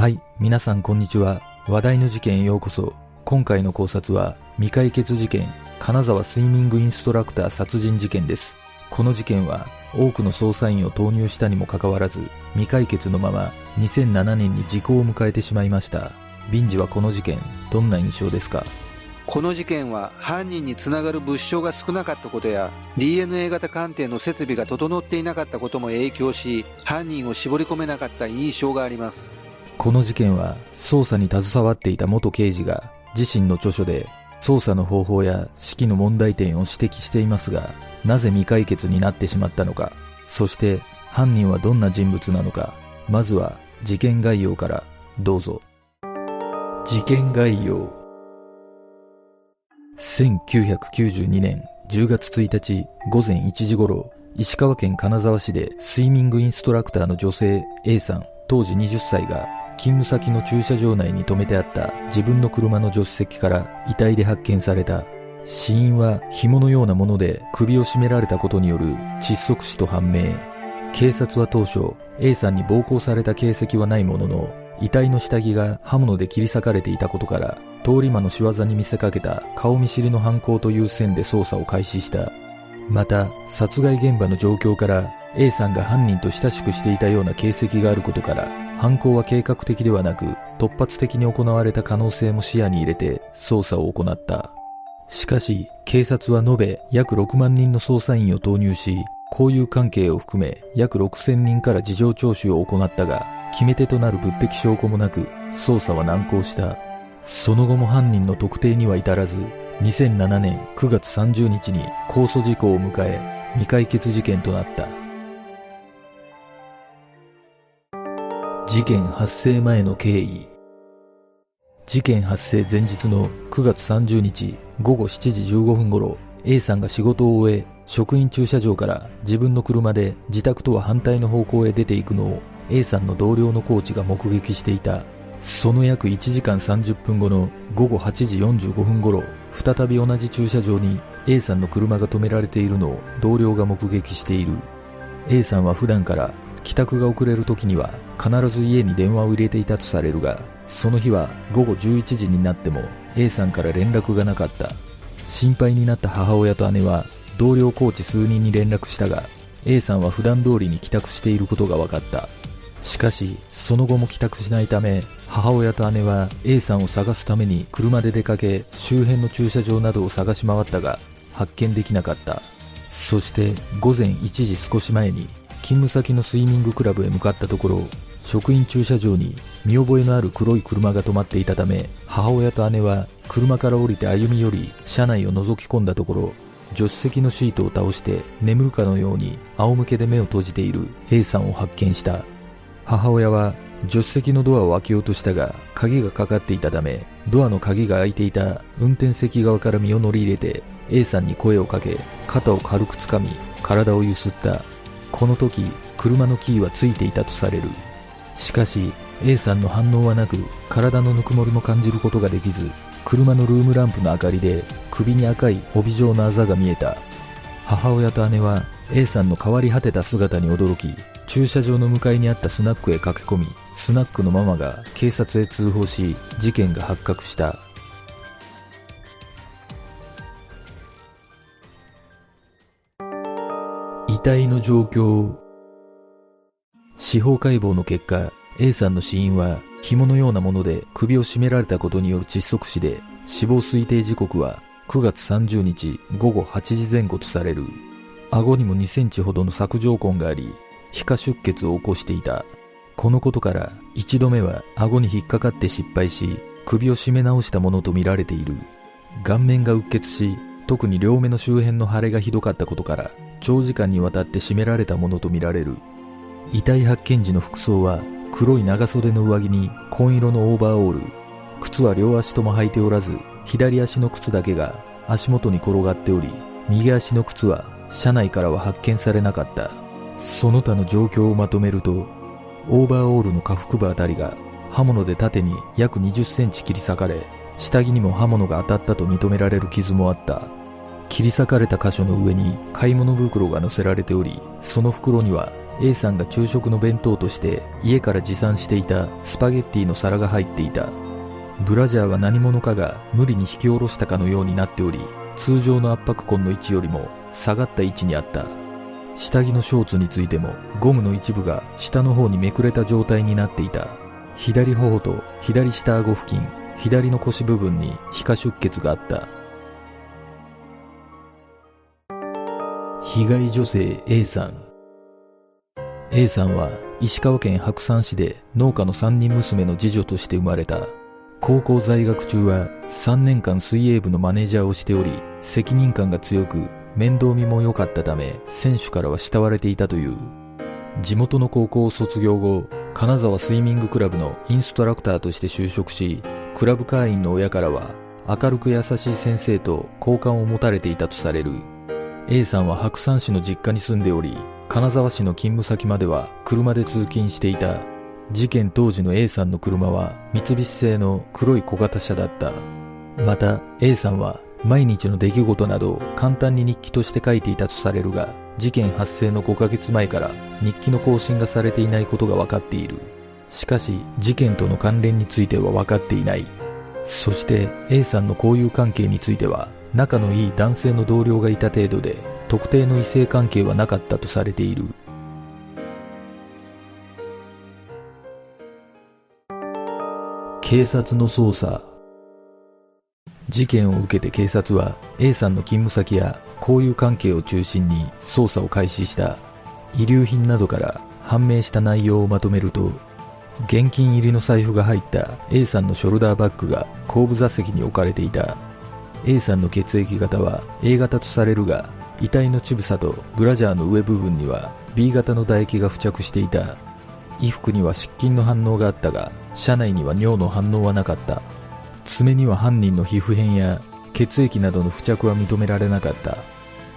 はい、皆さんこんにちは。話題の事件へようこそ。今回の考察は、未解決事件、金沢スイミングインストラクター殺人事件です。この事件は、多くの捜査員を投入したにもかかわらず、未解決のまま、2007年に時効を迎えてしまいました。ビンジはこの事件、どんな印象ですか？この事件は犯人につながる物証が少なかったことや DNA 型鑑定の設備が整っていなかったことも影響し犯人を絞り込めなかった印象がありますこの事件は、捜査に携わっていた元刑事が、自身の著書で、捜査の方法や指揮の問題点を指摘していますが、なぜ未解決になってしまったのか、そして犯人はどんな人物なのか、まずは事件概要からどうぞ。事件概要。1992年10月1日午前1時頃、石川県金沢市でスイミングインストラクターの女性 A さん、当時20歳が勤務先の駐車場内に停めてあった自分の車の助手席から遺体で発見された。死因は紐のようなもので首を絞められたことによる窒息死と判明。警察は当初 A さんに暴行された形跡はないものの遺体の下着が刃物で切り裂かれていたことから通り魔の仕業に見せかけた顔見知りの犯行という線で捜査を開始した。また、殺害現場の状況から A さんが犯人と親しくしていたような形跡があることから、犯行は計画的ではなく突発的に行われた可能性も視野に入れて捜査を行った。しかし、警察は延べ約6万人の捜査員を投入し、交友関係を含め約6000人から事情聴取を行ったが、決め手となる物的証拠もなく、捜査は難航した。その後も犯人の特定には至らず、2007年9月30日に控訴事項を迎え、未解決事件となった。事件発生前の経緯。事件発生前日の9月30日午後7時15分頃、A さんが仕事を終え、職員駐車場から自分の車で自宅とは反対の方向へ出ていくのを A さんの同僚のコーチが目撃していた。その約1時間30分後の午後8時45分頃、再び同じ駐車場に A さんの車が止められているのを同僚が目撃している。A さんは普段から帰宅が遅れる時には必ず家に電話を入れていたとされるが、その日は午後11時になっても A さんから連絡がなかった。心配になった母親と姉は同僚コーチ数人に連絡したが、A さんは普段通りに帰宅していることが分かった。しかし、その後も帰宅しないため、母親と姉は A さんを探すために車で出かけ、周辺の駐車場などを探し回ったが、発見できなかった。そして、午前1時少し前に、勤務先のスイミングクラブへ向かったところ、職員駐車場に見覚えのある黒い車が止まっていたため、母親と姉は車から降りて歩み寄り、車内を覗き込んだところ、助手席のシートを倒して眠るかのように仰向けで目を閉じている A さんを発見した。母親は助手席のドアを開けようとしたが鍵がかかっていたためドアの鍵が開いていた運転席側から身を乗り入れて A さんに声をかけ肩を軽く掴み体をゆすったこの時車のキーはついていたとされる。しかし A さんの反応はなく体のぬくもりも感じることができず車のルームランプの明かりで首に赤い帯状のあざが見えた。母親と姉は A さんの変わり果てた姿に驚き駐車場の向かいにあったスナックへ駆け込みスナックのママが警察へ通報し事件が発覚した。体の状況司法解剖の結果 A さんの死因は紐のようなもので首を絞められたことによる窒息死で死亡推定時刻は9月30日午後8時前後とされる顎にも2センチほどの索状痕があり皮下出血を起こしていた。このことから一度目は顎に引っかかって失敗し首を絞め直したものとみられている。顔面がうっ血し特に両目の周辺の腫れがひどかったことから長時間にわたって絞められたものとみられる。遺体発見時の服装は黒い長袖の上着に紺色のオーバーオール。靴は両足とも履いておらず左足の靴だけが足元に転がっており右足の靴は車内からは発見されなかった。その他の状況をまとめると、オーバーオールの下腹部あたりが刃物で縦に約20センチ切り裂かれ、下着にも刃物が当たったと認められる傷もあった。切り裂かれた箇所の上に買い物袋が乗せられており、その袋には A さんが昼食の弁当として家から持参していたスパゲッティの皿が入っていた。ブラジャーは何者かが無理に引き下ろしたかのようになっており、通常の圧迫痕の位置よりも下がった位置にあった。下着のショーツについてもゴムの一部が下の方にめくれた状態になっていた。左頬と左下顎付近、左の腰部分に皮下出血があった。被害女性 A さん A さんは石川県白山市で農家の三人娘の次女として生まれた。高校在学中は3年間水泳部のマネージャーをしており、責任感が強く面倒見も良かったため、選手からは慕われていたという。地元の高校を卒業後、金沢スイミングクラブのインストラクターとして就職し、クラブ会員の親からは明るく優しい先生と好感を持たれていたとされる。A さんは白山市の実家に住んでおり、金沢市の勤務先までは車で通勤していた。事件当時の A さんの車は三菱製の黒い小型車だった。また A さんは毎日の出来事などを簡単に日記として書いていたとされるが、事件発生の5ヶ月前から日記の更新がされていないことが分かっている。しかし、事件との関連については分かっていない。そして A さんの交友関係については、仲のいい男性の同僚がいた程度で、特定の異性関係はなかったとされている。警察の捜査。事件を受けて警察は A さんの勤務先や交友関係を中心に捜査を開始した。遺留品などから判明した内容をまとめると現金入りの財布が入った A さんのショルダーバッグが後部座席に置かれていた。A さんの血液型は A 型とされるが遺体の乳房とブラジャーの上部分には B 型の唾液が付着していた。衣服には湿菌の反応があったが車内には尿の反応はなかった。爪には犯人の皮膚片や血液などの付着は認められなかった。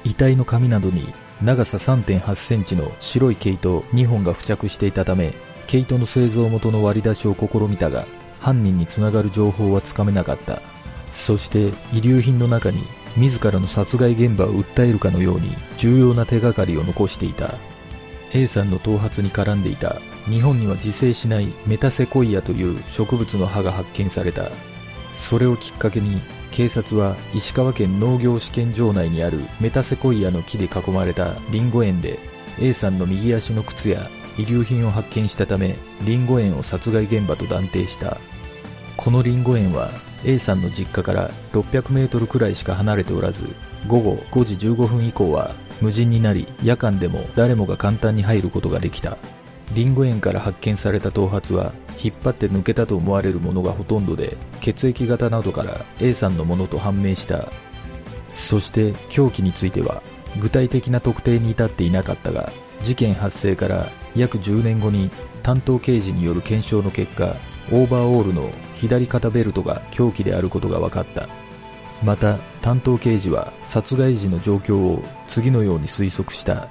遺体の髪などに長さ3.8センチの白い毛糸2本が付着していたため毛糸の製造元の割り出しを試みたが犯人につながる情報はつかめなかった。そして遺留品の中に自らの殺害現場を訴えるかのように重要な手がかりを残していた。A さんの頭髪に絡んでいた。日本には自生しないメタセコイアという植物の葉が発見された。それをきっかけに警察は石川県農業試験場内にあるメタセコイアの木で囲まれたリンゴ園で A さんの右足の靴や遺留品を発見したためリンゴ園を殺害現場と断定した。このリンゴ園は A さんの実家から600メートルくらいしか離れておらず午後5時15分以降は無人になり夜間でも誰もが簡単に入ることができた。リンゴ園から発見された頭髪は引っ張って抜けたと思われるものがほとんどで血液型などから A さんのものと判明した。そして凶器については具体的な特定に至っていなかったが事件発生から約10年後に担当刑事による検証の結果オーバーオールの左肩ベルトが凶器であることが分かった。また担当刑事は殺害時の状況を次のように推測した。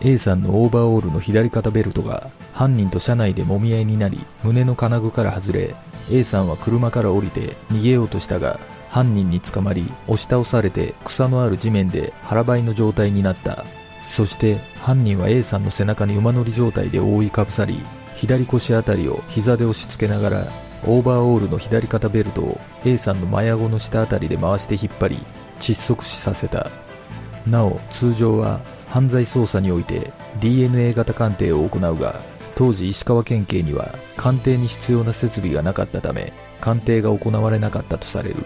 A さんのオーバーオールの左肩ベルトが犯人と車内でもみ合いになり胸の金具から外れ A さんは車から降りて逃げようとしたが犯人に捕まり押し倒されて草のある地面で腹ばいの状態になった。そして犯人は A さんの背中に馬乗り状態で覆いかぶさり左腰あたりを膝で押し付けながらオーバーオールの左肩ベルトを A さんの真顎の下あたりで回して引っ張り窒息死させた。なお通常は犯罪捜査において DNA 型鑑定を行うが当時石川県警には鑑定に必要な設備がなかったため鑑定が行われなかったとされる。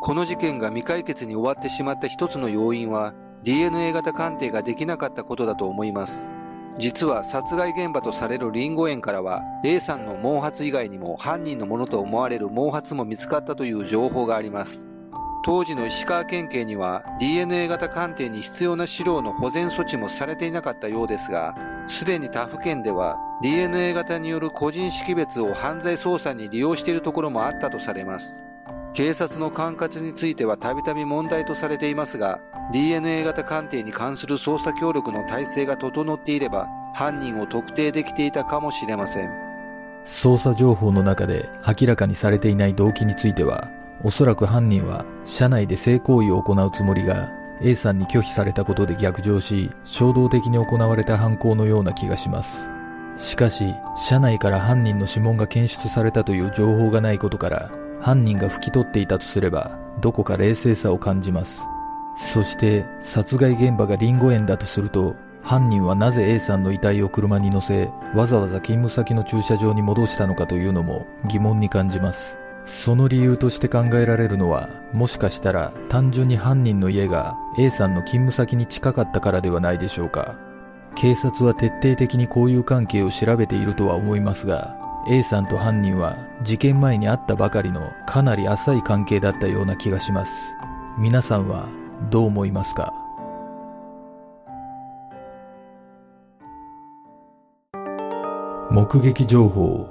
この事件が未解決に終わってしまった一つの要因は DNA 型鑑定ができなかったことだと思います。実は殺害現場とされるリンゴ園からは A さんの毛髪以外にも犯人のものと思われる毛髪も見つかったという情報があります。当時の石川県警には DNA 型鑑定に必要な資料の保全措置もされていなかったようですがすでに他府県では DNA 型による個人識別を犯罪捜査に利用しているところもあったとされます。警察の管轄についてはたびたび問題とされていますが DNA 型鑑定に関する捜査協力の体制が整っていれば犯人を特定できていたかもしれません。捜査情報の中で明らかにされていない動機についてはおそらく犯人は車内で性行為を行うつもりが A さんに拒否されたことで逆上し衝動的に行われた犯行のような気がします。しかし車内から犯人の指紋が検出されたという情報がないことから犯人が拭き取っていたとすればどこか冷静さを感じます。そして殺害現場がリンゴ園だとすると犯人はなぜ A さんの遺体を車に乗せわざわざ勤務先の駐車場に戻したのかというのも疑問に感じます。その理由として考えられるのはもしかしたら単純に犯人の家が A さんの勤務先に近かったからではないでしょうか。警察は徹底的に交友関係を調べているとは思いますが A さんと犯人は事件前に会ったばかりのかなり浅い関係だったような気がします。皆さんはどう思いますか？目撃情報。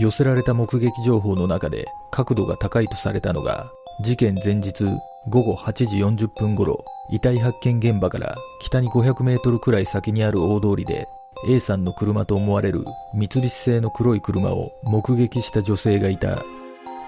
寄せられた目撃情報の中で角度が高いとされたのが事件前日午後8時40分頃遺体発見現場から北に500メートルくらい先にある大通りで A さんの車と思われる三菱製の黒い車を目撃した女性がいた。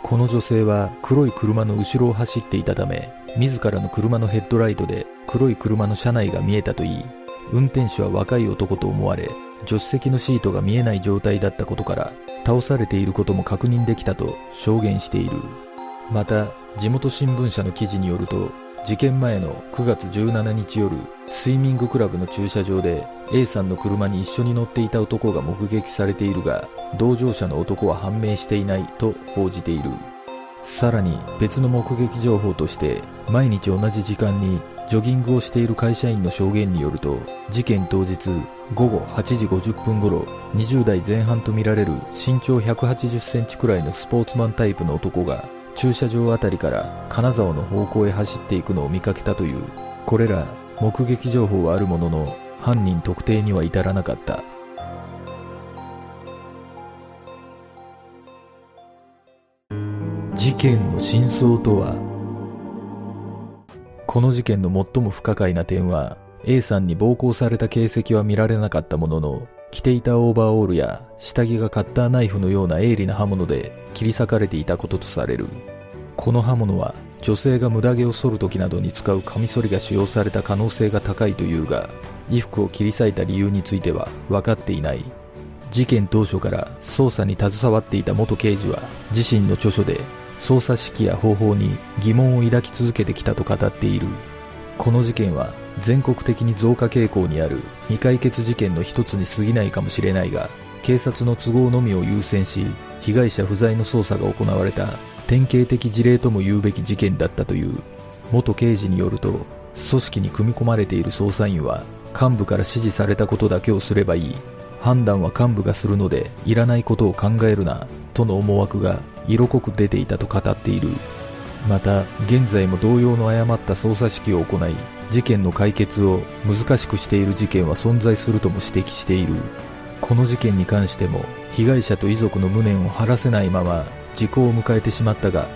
この女性は黒い車の後ろを走っていたため自らの車のヘッドライトで黒い車の車内が見えたといい。運転手は若い男と思われ助手席のシートが見えない状態だったことから倒されていることも確認できたと証言している。また地元新聞社の記事によると事件前の9月17日夜スイミングクラブの駐車場で A さんの車に一緒に乗っていた男が目撃されているが同乗者の男は判明していないと報じている。さらに別の目撃情報として毎日同じ時間にジョギングをしている会社員の証言によると事件当日午後8時50分頃20代前半とみられる身長180センチくらいのスポーツマンタイプの男が駐車場あたりから金沢の方向へ走っていくのを見かけたという。これら目撃情報はあるものの犯人特定には至らなかった。事件の真相とは？この事件の最も不可解な点は A さんに暴行された形跡は見られなかったものの着ていたオーバーオールや下着がカッターナイフのような鋭利な刃物で切り裂かれていたこととされる。この刃物は女性が無駄毛を剃る時などに使うカミソリが使用された可能性が高いというが衣服を切り裂いた理由については分かっていない。事件当初から捜査に携わっていた元刑事は自身の著書で捜査指揮や方法に疑問を抱き続けてきたと語っている。この事件は全国的に増加傾向にある未解決事件の一つに過ぎないかもしれないが警察の都合のみを優先し被害者不在の捜査が行われた。典型的事例とも言うべき事件だったという元刑事によると組織に組み込まれている捜査員は幹部から指示されたことだけをすればいい。判断は幹部がするのでいらないことを考えるなとの思惑が色濃く出ていたと語っている。また現在も同様の誤った捜査指揮を行い事件の解決を難しくしている事件は存在するとも指摘している。この事件に関しても被害者と遺族の無念を晴らせないまま時効を迎えてしまったが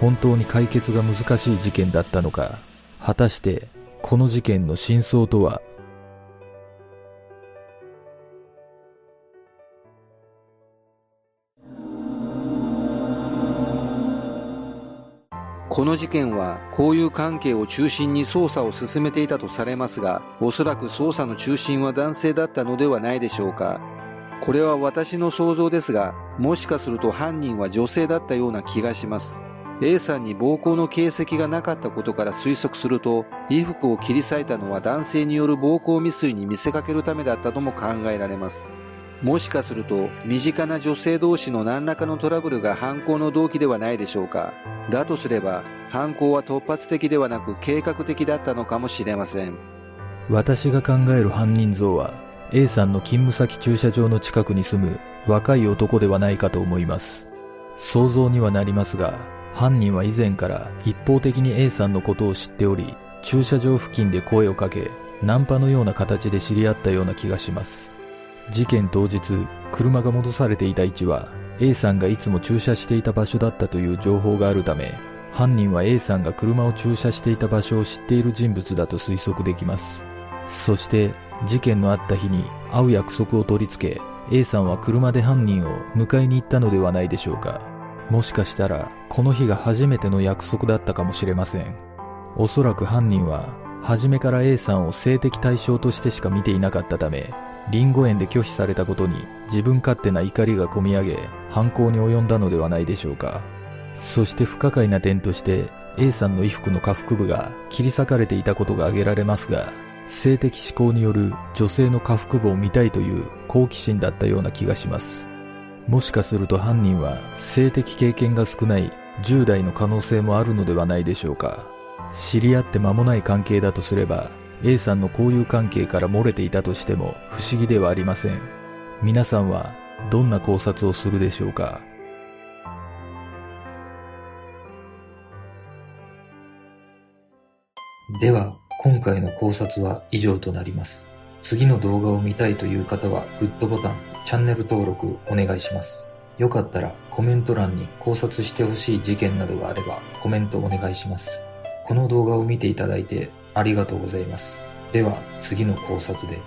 本当に解決が難しい事件だったのか果たしてこの事件の真相とは？この事件は交友関係を中心に捜査を進めていたとされますが、おそらく捜査の中心は男性だったのではないでしょうか。これは私の想像ですが、もしかすると犯人は女性だったような気がします。A さんに暴行の形跡がなかったことから推測すると、衣服を切り裂いたのは男性による暴行未遂に見せかけるためだったとも考えられます。もしかすると身近な女性同士の何らかのトラブルが犯行の動機ではないでしょうかだとすれば犯行は突発的ではなく計画的だったのかもしれません私が考える犯人像は A さんの勤務先駐車場の近くに住む若い男ではないかと思います。想像にはなりますが犯人は以前から一方的に A さんのことを知っており駐車場付近で声をかけナンパのような形で知り合ったような気がします。事件当日車が戻されていた位置は A さんがいつも駐車していた場所だったという情報があるため犯人は A さんが車を駐車していた場所を知っている人物だと推測できます。そして事件のあった日に会う約束を取り付け A さんは車で犯人を迎えに行ったのではないでしょうかもしかしたらこの日が初めての約束だったかもしれません。おそらく犯人は初めから A さんを性的対象としてしか見ていなかったため、リンゴ園で拒否されたことに自分勝手な怒りがこみ上げ、犯行に及んだのではないでしょうか。そして不可解な点として A さんの衣服の下腹部が切り裂かれていたことが挙げられますが、性的思考による女性の下腹部を見たいという好奇心だったような気がします。もしかすると犯人は性的経験が少ない10代の可能性もあるのではないでしょうか。知り合って間もない関係だとすれば、A さんの交友関係から漏れていたとしても不思議ではありません。皆さんはどんな考察をするでしょうか？では、今回の考察は以上となります。次の動画を見たいという方はグッドボタン、チャンネル登録お願いします。よかったらコメント欄に考察してほしい事件などがあればコメントお願いします。この動画を見ていただいてありがとうございます。では次の考察で。